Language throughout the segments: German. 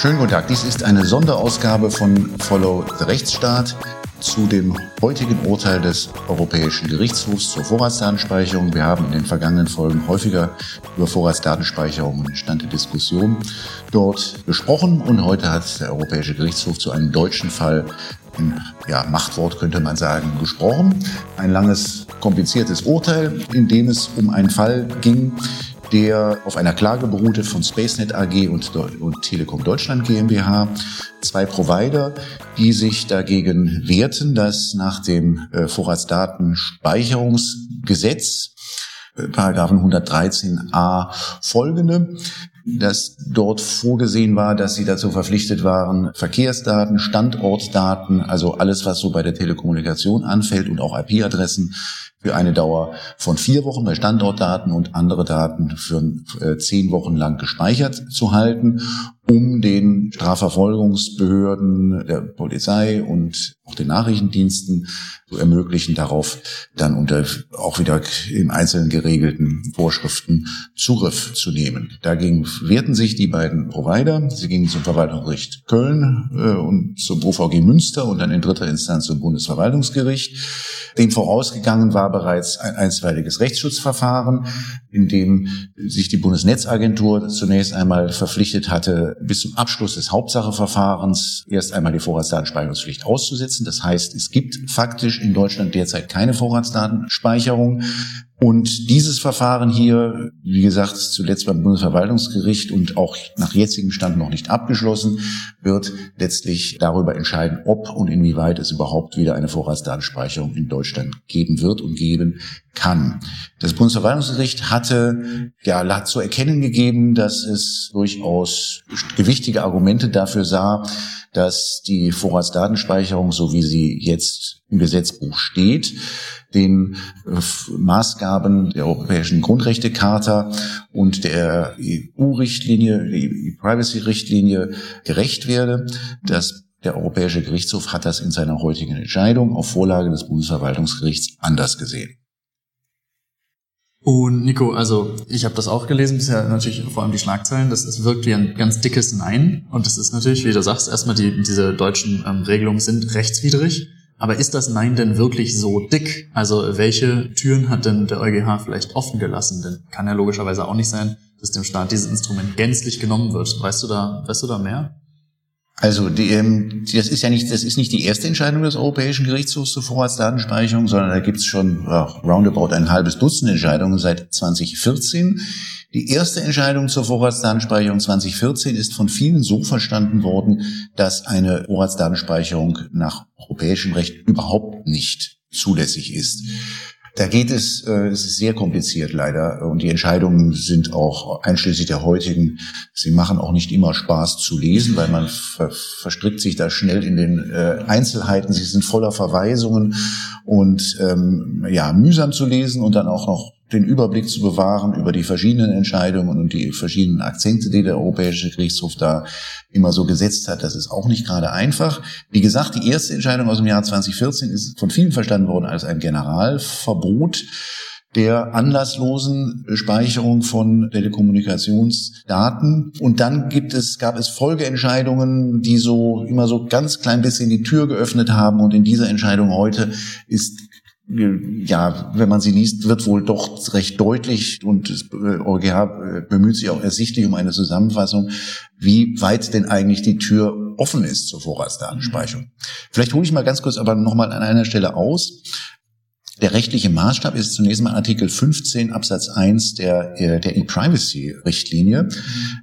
Schönen guten Tag. Dies ist eine Sonderausgabe von Follow the Rechtsstaat zu dem heutigen Urteil des Europäischen Gerichtshofs zur Vorratsdatenspeicherung. Wir haben in den vergangenen Folgen häufiger über Vorratsdatenspeicherung und Stand der Diskussion dort gesprochen und heute hat der Europäische Gerichtshof zu einem deutschen Fall ein ja, Machtwort könnte man sagen, gesprochen. Ein langes, kompliziertes Urteil, in dem es um einen Fall ging, der auf einer Klage beruhte von SpaceNet AG und, und Telekom Deutschland GmbH, zwei Provider, die sich dagegen wehrten, dass nach dem äh, Vorratsdatenspeicherungsgesetz äh, Paragraphen 113a folgende, dass dort vorgesehen war, dass sie dazu verpflichtet waren, Verkehrsdaten, Standortdaten, also alles, was so bei der Telekommunikation anfällt und auch IP-Adressen für eine Dauer von vier Wochen bei Standortdaten und andere Daten für äh, zehn Wochen lang gespeichert zu halten, um den Strafverfolgungsbehörden, der Polizei und auch den Nachrichtendiensten ermöglichen, darauf dann unter auch wieder im Einzelnen geregelten Vorschriften Zugriff zu nehmen. Dagegen wehrten sich die beiden Provider. Sie gingen zum Verwaltungsgericht Köln äh, und zum OVG Münster und dann in dritter Instanz zum Bundesverwaltungsgericht. Dem vorausgegangen war bereits ein einstweiliges Rechtsschutzverfahren, in dem sich die Bundesnetzagentur zunächst einmal verpflichtet hatte, bis zum Abschluss des Hauptsacheverfahrens erst einmal die Vorratsdatenspeicherungspflicht auszusetzen. Das heißt, es gibt faktisch in Deutschland derzeit keine Vorratsdatenspeicherung. Und dieses Verfahren hier, wie gesagt, zuletzt beim Bundesverwaltungsgericht und auch nach jetzigem Stand noch nicht abgeschlossen, wird letztlich darüber entscheiden, ob und inwieweit es überhaupt wieder eine Vorratsdatenspeicherung in Deutschland geben wird und geben kann. Das Bundesverwaltungsgericht hatte ja hat zu erkennen gegeben, dass es durchaus gewichtige Argumente dafür sah, dass die Vorratsdatenspeicherung, so wie sie jetzt im Gesetzbuch steht, den äh, Maßgaben der Europäischen Grundrechtecharta und der EU-Richtlinie, die Privacy-Richtlinie gerecht werde. Das der Europäische Gerichtshof hat das in seiner heutigen Entscheidung auf Vorlage des Bundesverwaltungsgerichts anders gesehen. Und Nico, also ich habe das auch gelesen, bisher natürlich vor allem die Schlagzeilen, das, wirkt wie ein ganz dickes Nein. Und das ist natürlich, wie du sagst, erstmal die, diese deutschen ähm, Regelungen sind rechtswidrig. Aber ist das Nein denn wirklich so dick? Also welche Türen hat denn der EuGH vielleicht offen gelassen? Denn kann ja logischerweise auch nicht sein, dass dem Staat dieses Instrument gänzlich genommen wird. Weißt du da, weißt du da mehr? Also die, ähm, das ist ja nicht, das ist nicht die erste Entscheidung des Europäischen Gerichtshofs zur Vorratsdatenspeicherung, sondern da gibt es schon ja, roundabout ein halbes Dutzend Entscheidungen seit 2014. Die erste Entscheidung zur Vorratsdatenspeicherung 2014 ist von vielen so verstanden worden, dass eine Vorratsdatenspeicherung nach europäischem Recht überhaupt nicht zulässig ist. Da geht es, äh, es ist sehr kompliziert leider und die Entscheidungen sind auch einschließlich der heutigen, sie machen auch nicht immer Spaß zu lesen, weil man ver verstrickt sich da schnell in den äh, Einzelheiten. Sie sind voller Verweisungen und ähm, ja mühsam zu lesen und dann auch noch den Überblick zu bewahren über die verschiedenen Entscheidungen und die verschiedenen Akzente, die der Europäische Gerichtshof da immer so gesetzt hat. Das ist auch nicht gerade einfach. Wie gesagt, die erste Entscheidung aus dem Jahr 2014 ist von vielen verstanden worden als ein Generalverbot der anlasslosen Speicherung von Telekommunikationsdaten. Und dann gibt es, gab es Folgeentscheidungen, die so immer so ganz klein bisschen die Tür geöffnet haben. Und in dieser Entscheidung heute ist ja, wenn man sie liest, wird wohl doch recht deutlich und das EuGH äh, bemüht sich auch ersichtlich um eine Zusammenfassung, wie weit denn eigentlich die Tür offen ist zur Vorratsdatenspeicherung. Vielleicht hole ich mal ganz kurz aber nochmal an einer Stelle aus. Der rechtliche Maßstab ist zunächst mal Artikel 15 Absatz 1 der, äh, der E-Privacy-Richtlinie.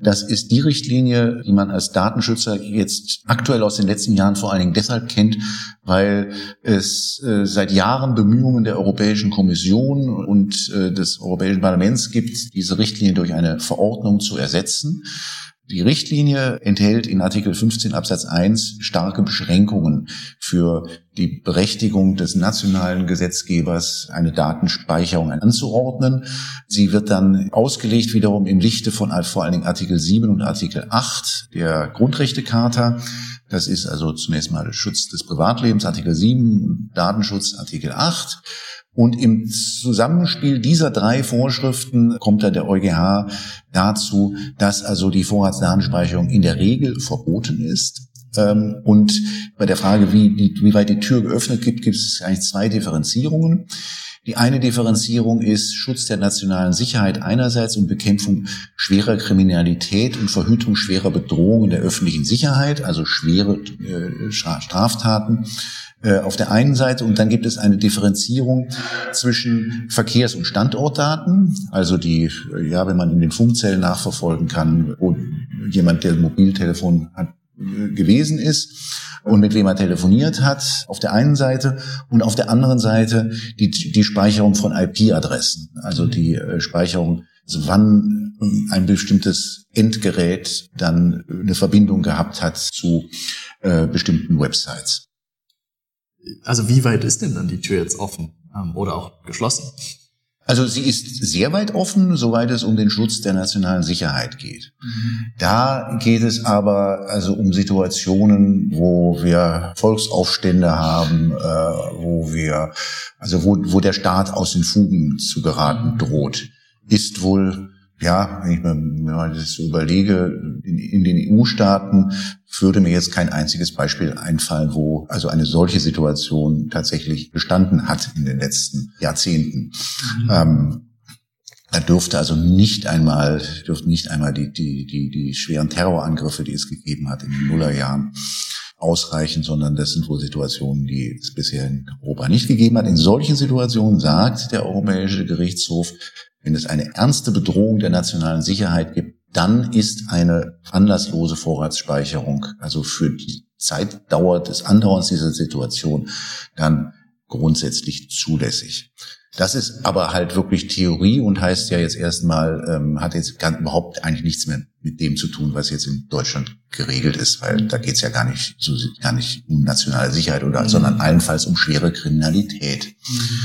Das ist die Richtlinie, die man als Datenschützer jetzt aktuell aus den letzten Jahren vor allen Dingen deshalb kennt, weil es äh, seit Jahren Bemühungen der Europäischen Kommission und äh, des Europäischen Parlaments gibt, diese Richtlinie durch eine Verordnung zu ersetzen. Die Richtlinie enthält in Artikel 15 Absatz 1 starke Beschränkungen für die Berechtigung des nationalen Gesetzgebers, eine Datenspeicherung anzuordnen. Sie wird dann ausgelegt wiederum im Lichte von vor allen Dingen Artikel 7 und Artikel 8 der Grundrechtecharta. Das ist also zunächst mal der Schutz des Privatlebens, Artikel 7, Datenschutz, Artikel 8. Und im Zusammenspiel dieser drei Vorschriften kommt dann der EuGH dazu, dass also die Vorratsdatenspeicherung in der Regel verboten ist. Ähm, und bei der Frage, wie, wie weit die Tür geöffnet gibt, gibt es eigentlich zwei Differenzierungen. Die eine Differenzierung ist Schutz der nationalen Sicherheit einerseits und Bekämpfung schwerer Kriminalität und Verhütung schwerer Bedrohungen der öffentlichen Sicherheit, also schwere äh, Straftaten äh, auf der einen Seite. Und dann gibt es eine Differenzierung zwischen Verkehrs- und Standortdaten, also die, äh, ja, wenn man in den Funkzellen nachverfolgen kann, wo jemand, der Mobiltelefon hat, gewesen ist und mit wem er telefoniert hat, auf der einen Seite und auf der anderen Seite die, die Speicherung von IP-Adressen, also die äh, Speicherung, also wann ein bestimmtes Endgerät dann eine Verbindung gehabt hat zu äh, bestimmten Websites. Also wie weit ist denn dann die Tür jetzt offen ähm, oder auch geschlossen? Also sie ist sehr weit offen, soweit es um den Schutz der nationalen Sicherheit geht. Mhm. Da geht es aber also um Situationen, wo wir Volksaufstände haben, äh, wo wir also wo, wo der Staat aus den Fugen zu geraten mhm. droht, ist wohl ja, wenn ich mir, mir das so überlege, in, in den EU-Staaten würde mir jetzt kein einziges Beispiel einfallen, wo also eine solche Situation tatsächlich bestanden hat in den letzten Jahrzehnten. Mhm. Ähm, da dürfte also nicht einmal, dürften nicht einmal die, die, die, die schweren Terrorangriffe, die es gegeben hat in den Nullerjahren, ausreichen, sondern das sind wohl Situationen, die es bisher in Europa nicht gegeben hat. In solchen Situationen sagt der Europäische Gerichtshof, wenn es eine ernste Bedrohung der nationalen Sicherheit gibt, dann ist eine anlasslose Vorratsspeicherung, also für die Zeitdauer des Andauerns dieser Situation, dann grundsätzlich zulässig. Das ist aber halt wirklich Theorie und heißt ja jetzt erstmal, ähm, hat jetzt gar, überhaupt eigentlich nichts mehr mit dem zu tun, was jetzt in Deutschland geregelt ist, weil da geht es ja gar nicht so gar nicht um nationale Sicherheit oder, mhm. sondern allenfalls um schwere Kriminalität. Mhm.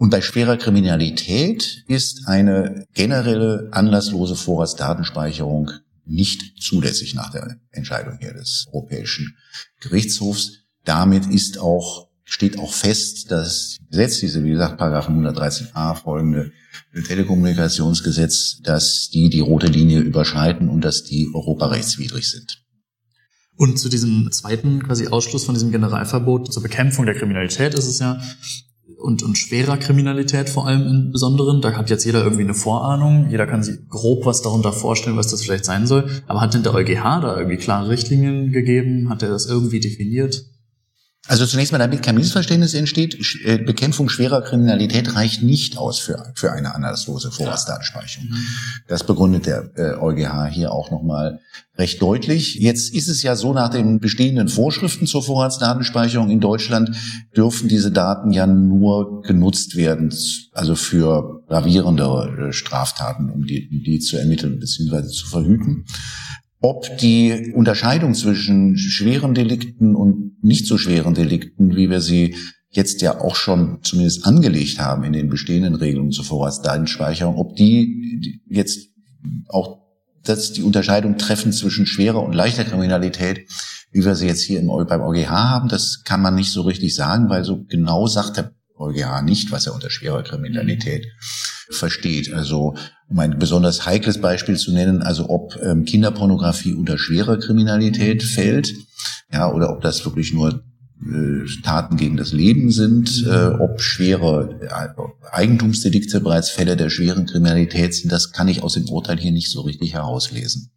Und bei schwerer Kriminalität ist eine generelle anlasslose Vorratsdatenspeicherung nicht zulässig nach der Entscheidung hier des Europäischen Gerichtshofs. Damit ist auch, steht auch fest, dass Gesetz, diese, wie gesagt, Paragraph 113a folgende Telekommunikationsgesetz, dass die die rote Linie überschreiten und dass die europarechtswidrig sind. Und zu diesem zweiten quasi Ausschluss von diesem Generalverbot zur Bekämpfung der Kriminalität ist es ja, und, und schwerer Kriminalität vor allem im Besonderen. Da hat jetzt jeder irgendwie eine Vorahnung, jeder kann sich grob was darunter vorstellen, was das vielleicht sein soll. Aber hat denn der EuGH da irgendwie klare Richtlinien gegeben? Hat er das irgendwie definiert? Also zunächst mal, damit kein Missverständnis entsteht, äh, Bekämpfung schwerer Kriminalität reicht nicht aus für, für eine anlasslose Vorratsdatenspeicherung. Mhm. Das begründet der äh, EuGH hier auch nochmal recht deutlich. Jetzt ist es ja so, nach den bestehenden Vorschriften zur Vorratsdatenspeicherung in Deutschland dürfen diese Daten ja nur genutzt werden, also für gravierende äh, Straftaten, um die, um die zu ermitteln bzw. zu verhüten ob die Unterscheidung zwischen schweren Delikten und nicht so schweren Delikten, wie wir sie jetzt ja auch schon zumindest angelegt haben in den bestehenden Regelungen zur Vorratsdatenspeicherung, ob die jetzt auch dass die Unterscheidung treffen zwischen schwerer und leichter Kriminalität, wie wir sie jetzt hier im, beim EuGH haben, das kann man nicht so richtig sagen, weil so genau sagt der EuGH nicht, was er unter schwerer Kriminalität versteht. Also um ein besonders heikles Beispiel zu nennen, also ob ähm, Kinderpornografie unter schwerer Kriminalität fällt, ja, oder ob das wirklich nur äh, Taten gegen das Leben sind, äh, ob schwere äh, Eigentumsdelikte bereits Fälle der schweren Kriminalität sind, das kann ich aus dem Urteil hier nicht so richtig herauslesen.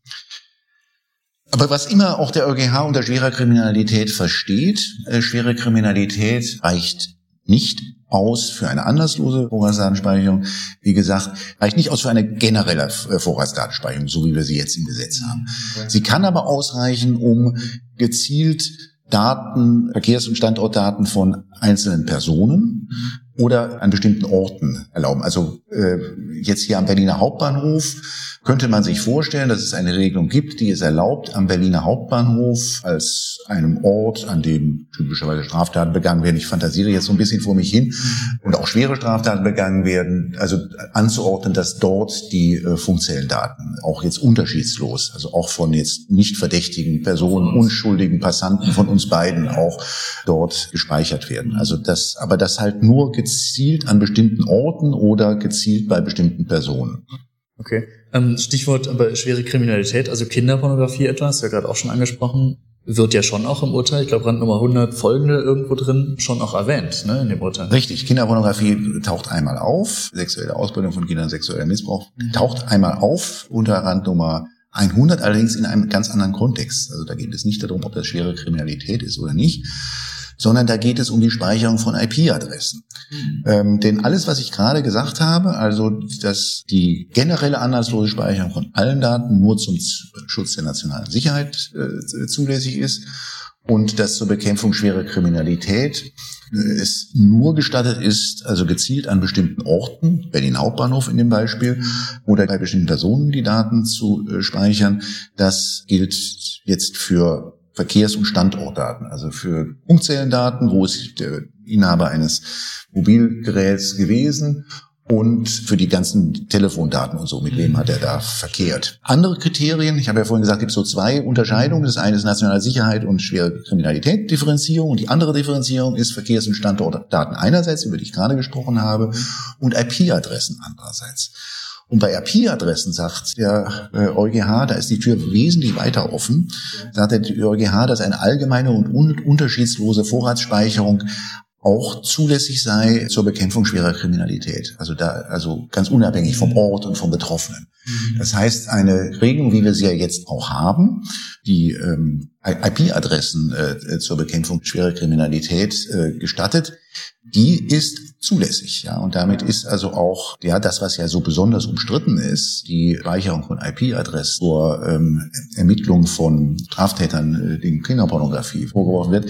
Aber was immer auch der EuGH unter schwerer Kriminalität versteht, äh, schwere Kriminalität reicht nicht aus für eine anlasslose Vorratsdatenspeicherung. Wie gesagt, reicht nicht aus für eine generelle äh, Vorratsdatenspeicherung, so wie wir sie jetzt im Gesetz haben. Sie kann aber ausreichen, um gezielt Daten, Verkehrs- und Standortdaten von einzelnen Personen oder an bestimmten Orten erlauben. Also äh, jetzt hier am Berliner Hauptbahnhof könnte man sich vorstellen, dass es eine Regelung gibt, die es erlaubt, am Berliner Hauptbahnhof als einem Ort, an dem typischerweise Straftaten begangen werden, ich fantasiere jetzt so ein bisschen vor mich hin, und auch schwere Straftaten begangen werden, also anzuordnen, dass dort die äh, Funkzellendaten auch jetzt unterschiedslos, also auch von jetzt nicht verdächtigen Personen, unschuldigen Passanten von uns beiden auch dort gespeichert werden. Also das, aber das halt nur gezielt an bestimmten Orten oder gezielt bei bestimmten Personen. Okay. Ähm, Stichwort aber schwere Kriminalität, also Kinderpornografie etwas, ja gerade auch schon angesprochen, wird ja schon auch im Urteil, ich glaube Rand Nummer 100 folgende irgendwo drin, schon auch erwähnt, ne, in dem Urteil. Richtig, Kinderpornografie taucht einmal auf, sexuelle Ausbildung von Kindern, sexueller Missbrauch mhm. taucht einmal auf unter Rand Nummer 100, allerdings in einem ganz anderen Kontext. Also da geht es nicht darum, ob das schwere Kriminalität ist oder nicht, sondern da geht es um die Speicherung von IP-Adressen. Mhm. Ähm, denn alles, was ich gerade gesagt habe, also dass die generelle anlasslose Speicherung von allen Daten nur zum Schutz der nationalen Sicherheit äh, zulässig ist und dass zur Bekämpfung schwerer Kriminalität äh, es nur gestattet ist, also gezielt an bestimmten Orten, Berlin Hauptbahnhof in dem Beispiel, mhm. oder bei bestimmten Personen die Daten zu äh, speichern. Das gilt jetzt für Verkehrs- und Standortdaten, also für Funkzellendaten, wo ist der Inhaber eines Mobilgeräts gewesen und für die ganzen Telefondaten und so, mit wem hat er da verkehrt. Andere Kriterien, ich habe ja vorhin gesagt, gibt es so zwei Unterscheidungen. Das eine ist nationale Sicherheit und schwere Kriminalität, Differenzierung. Und die andere Differenzierung ist Verkehrs- und Standortdaten einerseits, über die ich gerade gesprochen habe, und IP-Adressen andererseits. Und bei IP-Adressen sagt der äh, EuGH, da ist die Tür wesentlich weiter offen, sagt der EuGH, dass eine allgemeine und un unterschiedslose Vorratsspeicherung auch zulässig sei zur Bekämpfung schwerer Kriminalität. Also da, also ganz unabhängig vom Ort und vom Betroffenen. Mhm. Das heißt, eine Regelung, wie wir sie ja jetzt auch haben, die ähm, IP-Adressen äh, zur Bekämpfung schwerer Kriminalität äh, gestattet, die ist zulässig, ja. Und damit ist also auch, ja, das, was ja so besonders umstritten ist, die Speicherung von IP-Adressen zur ähm, Ermittlung von Straftätern, äh, denen Kinderpornografie vorgeworfen wird,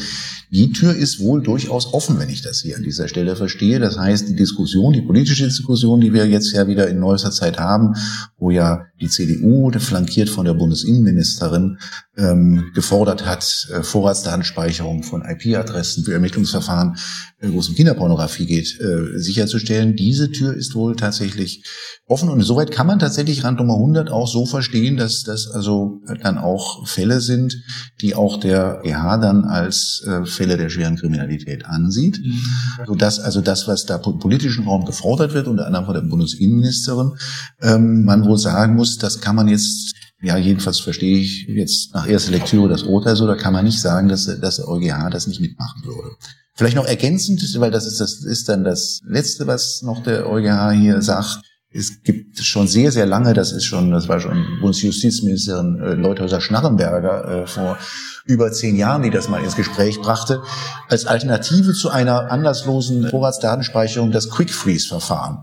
die Tür ist wohl durchaus offen, wenn ich das hier an dieser Stelle verstehe. Das heißt, die Diskussion, die politische Diskussion, die wir jetzt ja wieder in neuester Zeit haben, wo ja die CDU, flankiert von der Bundesinnenministerin, ähm, gefordert hat, äh, Vorratsdatenspeicherung von IP-Adressen für Ermittlungsverfahren, äh, wo es um Kinderpornografie geht, äh, sicherzustellen. Diese Tür ist wohl tatsächlich offen und insoweit kann man tatsächlich Rand Nummer 100 auch so verstehen, dass das also dann auch Fälle sind, die auch der EH dann als äh, Fälle der schweren Kriminalität ansieht, mhm. sodass also das, was da im politischen Raum gefordert wird, unter anderem von der Bundesinnenministerin, ähm, man wohl sagen muss, das kann man jetzt ja, jedenfalls verstehe ich jetzt nach erster Lektüre das Urteil so, da kann man nicht sagen, dass, dass der EuGH das nicht mitmachen würde. Vielleicht noch ergänzend, weil das ist, das ist dann das Letzte, was noch der EuGH hier sagt. Es gibt schon sehr, sehr lange, das ist schon, das war schon Bundesjustizministerin äh, Leuthäuser-Schnarrenberger äh, vor über zehn Jahren, die das mal ins Gespräch brachte, als Alternative zu einer anlasslosen Vorratsdatenspeicherung das Quick-Freeze-Verfahren.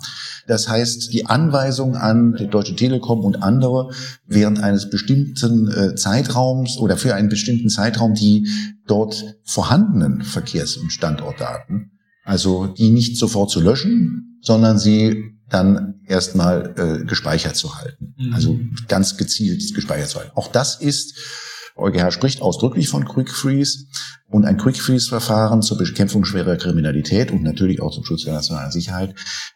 Das heißt, die Anweisung an die Deutsche Telekom und andere während eines bestimmten äh, Zeitraums oder für einen bestimmten Zeitraum die dort vorhandenen Verkehrs- und Standortdaten, also die nicht sofort zu löschen, sondern sie dann erstmal äh, gespeichert zu halten. Mhm. Also ganz gezielt gespeichert zu halten. Auch das ist EuGH spricht ausdrücklich von Quick Freeze und ein Quick Freeze Verfahren zur Bekämpfung schwerer Kriminalität und natürlich auch zum Schutz der nationalen Sicherheit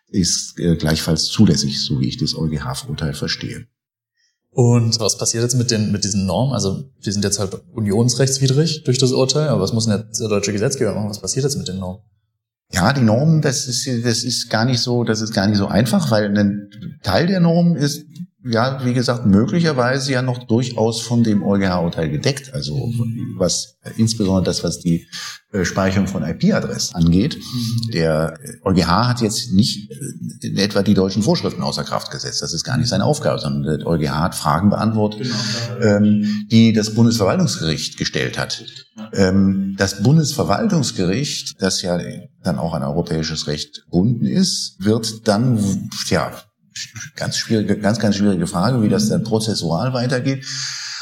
ist äh, gleichfalls zulässig, so wie ich das EuGH-Urteil verstehe. Und was passiert jetzt mit den mit diesen Normen? Also die sind jetzt halt unionsrechtswidrig durch das Urteil, aber was muss denn jetzt der deutsche Gesetzgeber machen? Was passiert jetzt mit den Normen? Ja, die Normen, das ist das ist gar nicht so, das ist gar nicht so einfach, weil ein Teil der Normen ist ja, wie gesagt, möglicherweise ja noch durchaus von dem EuGH-Urteil gedeckt. Also was insbesondere das, was die äh, Speicherung von IP-Adressen angeht. Mhm. Der EuGH hat jetzt nicht äh, in etwa die deutschen Vorschriften außer Kraft gesetzt. Das ist gar nicht seine Aufgabe, sondern der EuGH hat Fragen beantwortet, genau. ähm, die das Bundesverwaltungsgericht gestellt hat. Ähm, das Bundesverwaltungsgericht, das ja dann auch an europäisches Recht gebunden ist, wird dann, ja, ganz schwierige, ganz, ganz schwierige Frage, wie das dann prozessual weitergeht.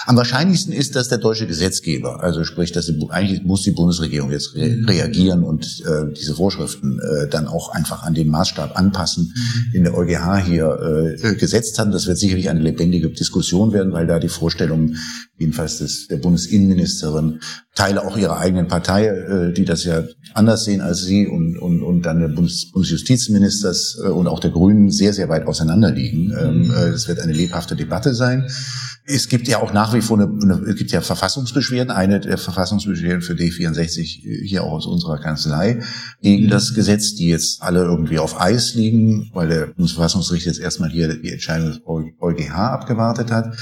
Am wahrscheinlichsten ist, dass der deutsche Gesetzgeber, also sprich, dass die, eigentlich muss die Bundesregierung jetzt re reagieren und äh, diese Vorschriften äh, dann auch einfach an den Maßstab anpassen, mhm. den der EuGH hier äh, gesetzt hat. Das wird sicherlich eine lebendige Diskussion werden, weil da die Vorstellungen jedenfalls des, der Bundesinnenministerin, Teile auch ihrer eigenen Partei, äh, die das ja anders sehen als sie und, und, und dann der Bundes, Bundesjustizministers äh, und auch der Grünen sehr, sehr weit auseinanderliegen. Ähm, mhm. äh, es wird eine lebhafte Debatte sein. Es gibt ja auch nach wie vor eine, eine es gibt ja Verfassungsbeschwerden, eine der Verfassungsbeschwerden für D64 hier auch aus unserer Kanzlei gegen das Gesetz, die jetzt alle irgendwie auf Eis liegen, weil der Bundesverfassungsgericht jetzt erstmal hier die Entscheidung des EuGH abgewartet hat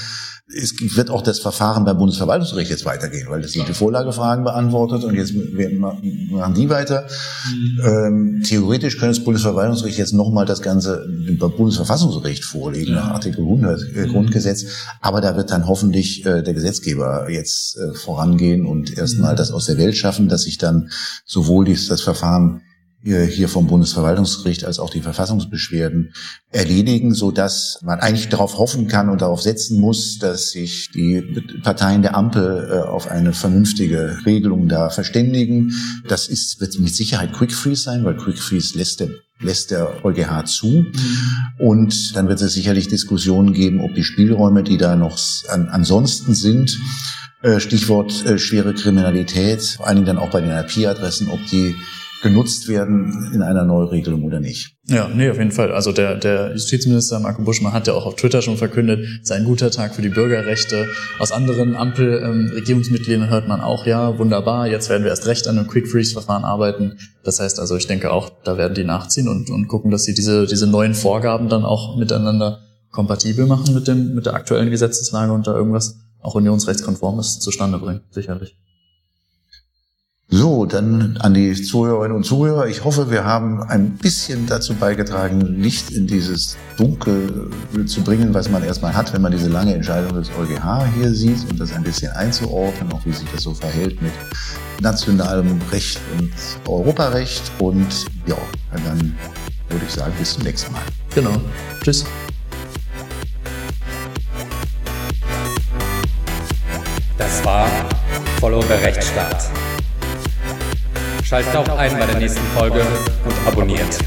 es wird auch das Verfahren beim Bundesverwaltungsgericht jetzt weitergehen, weil das sind die Vorlagefragen beantwortet und jetzt machen die weiter. Mhm. Ähm, theoretisch könnte das Bundesverwaltungsgericht jetzt nochmal das Ganze beim Bundesverfassungsgericht vorlegen, nach Artikel 100 äh, mhm. Grundgesetz. Aber da wird dann hoffentlich äh, der Gesetzgeber jetzt äh, vorangehen und erstmal mhm. das aus der Welt schaffen, dass sich dann sowohl dies, das Verfahren hier vom Bundesverwaltungsgericht als auch die Verfassungsbeschwerden erledigen, so dass man eigentlich darauf hoffen kann und darauf setzen muss, dass sich die Parteien der Ampel äh, auf eine vernünftige Regelung da verständigen. Das ist, wird mit Sicherheit Quick Freeze sein, weil Quick Freeze lässt der lässt der EuGH zu. Und dann wird es sicherlich Diskussionen geben, ob die Spielräume, die da noch an, ansonsten sind, äh, Stichwort äh, schwere Kriminalität, vor allen Dingen dann auch bei den IP-Adressen, ob die genutzt werden in einer Neuregelung oder nicht. Ja, nee, auf jeden Fall. Also der, der Justizminister Marco Buschmann hat ja auch auf Twitter schon verkündet, es ein guter Tag für die Bürgerrechte. Aus anderen Ampel-Regierungsmitgliedern ähm, hört man auch, ja, wunderbar, jetzt werden wir erst recht an einem Quick-Freeze-Verfahren arbeiten. Das heißt also, ich denke auch, da werden die nachziehen und, und gucken, dass sie diese, diese neuen Vorgaben dann auch miteinander kompatibel machen mit dem, mit der aktuellen Gesetzeslage und da irgendwas auch unionsrechtskonformes zustande bringen, sicherlich. So, dann an die Zuhörerinnen und Zuhörer. Ich hoffe, wir haben ein bisschen dazu beigetragen, Licht in dieses Dunkel zu bringen, was man erstmal hat, wenn man diese lange Entscheidung des EuGH hier sieht und das ein bisschen einzuordnen, auch wie sich das so verhält mit nationalem Recht und Europarecht. Und ja, dann würde ich sagen, bis zum nächsten Mal. Genau. Tschüss. Das war Follow the Rechtsstaat Schaltet auch ein bei der nächsten Folge und abonniert.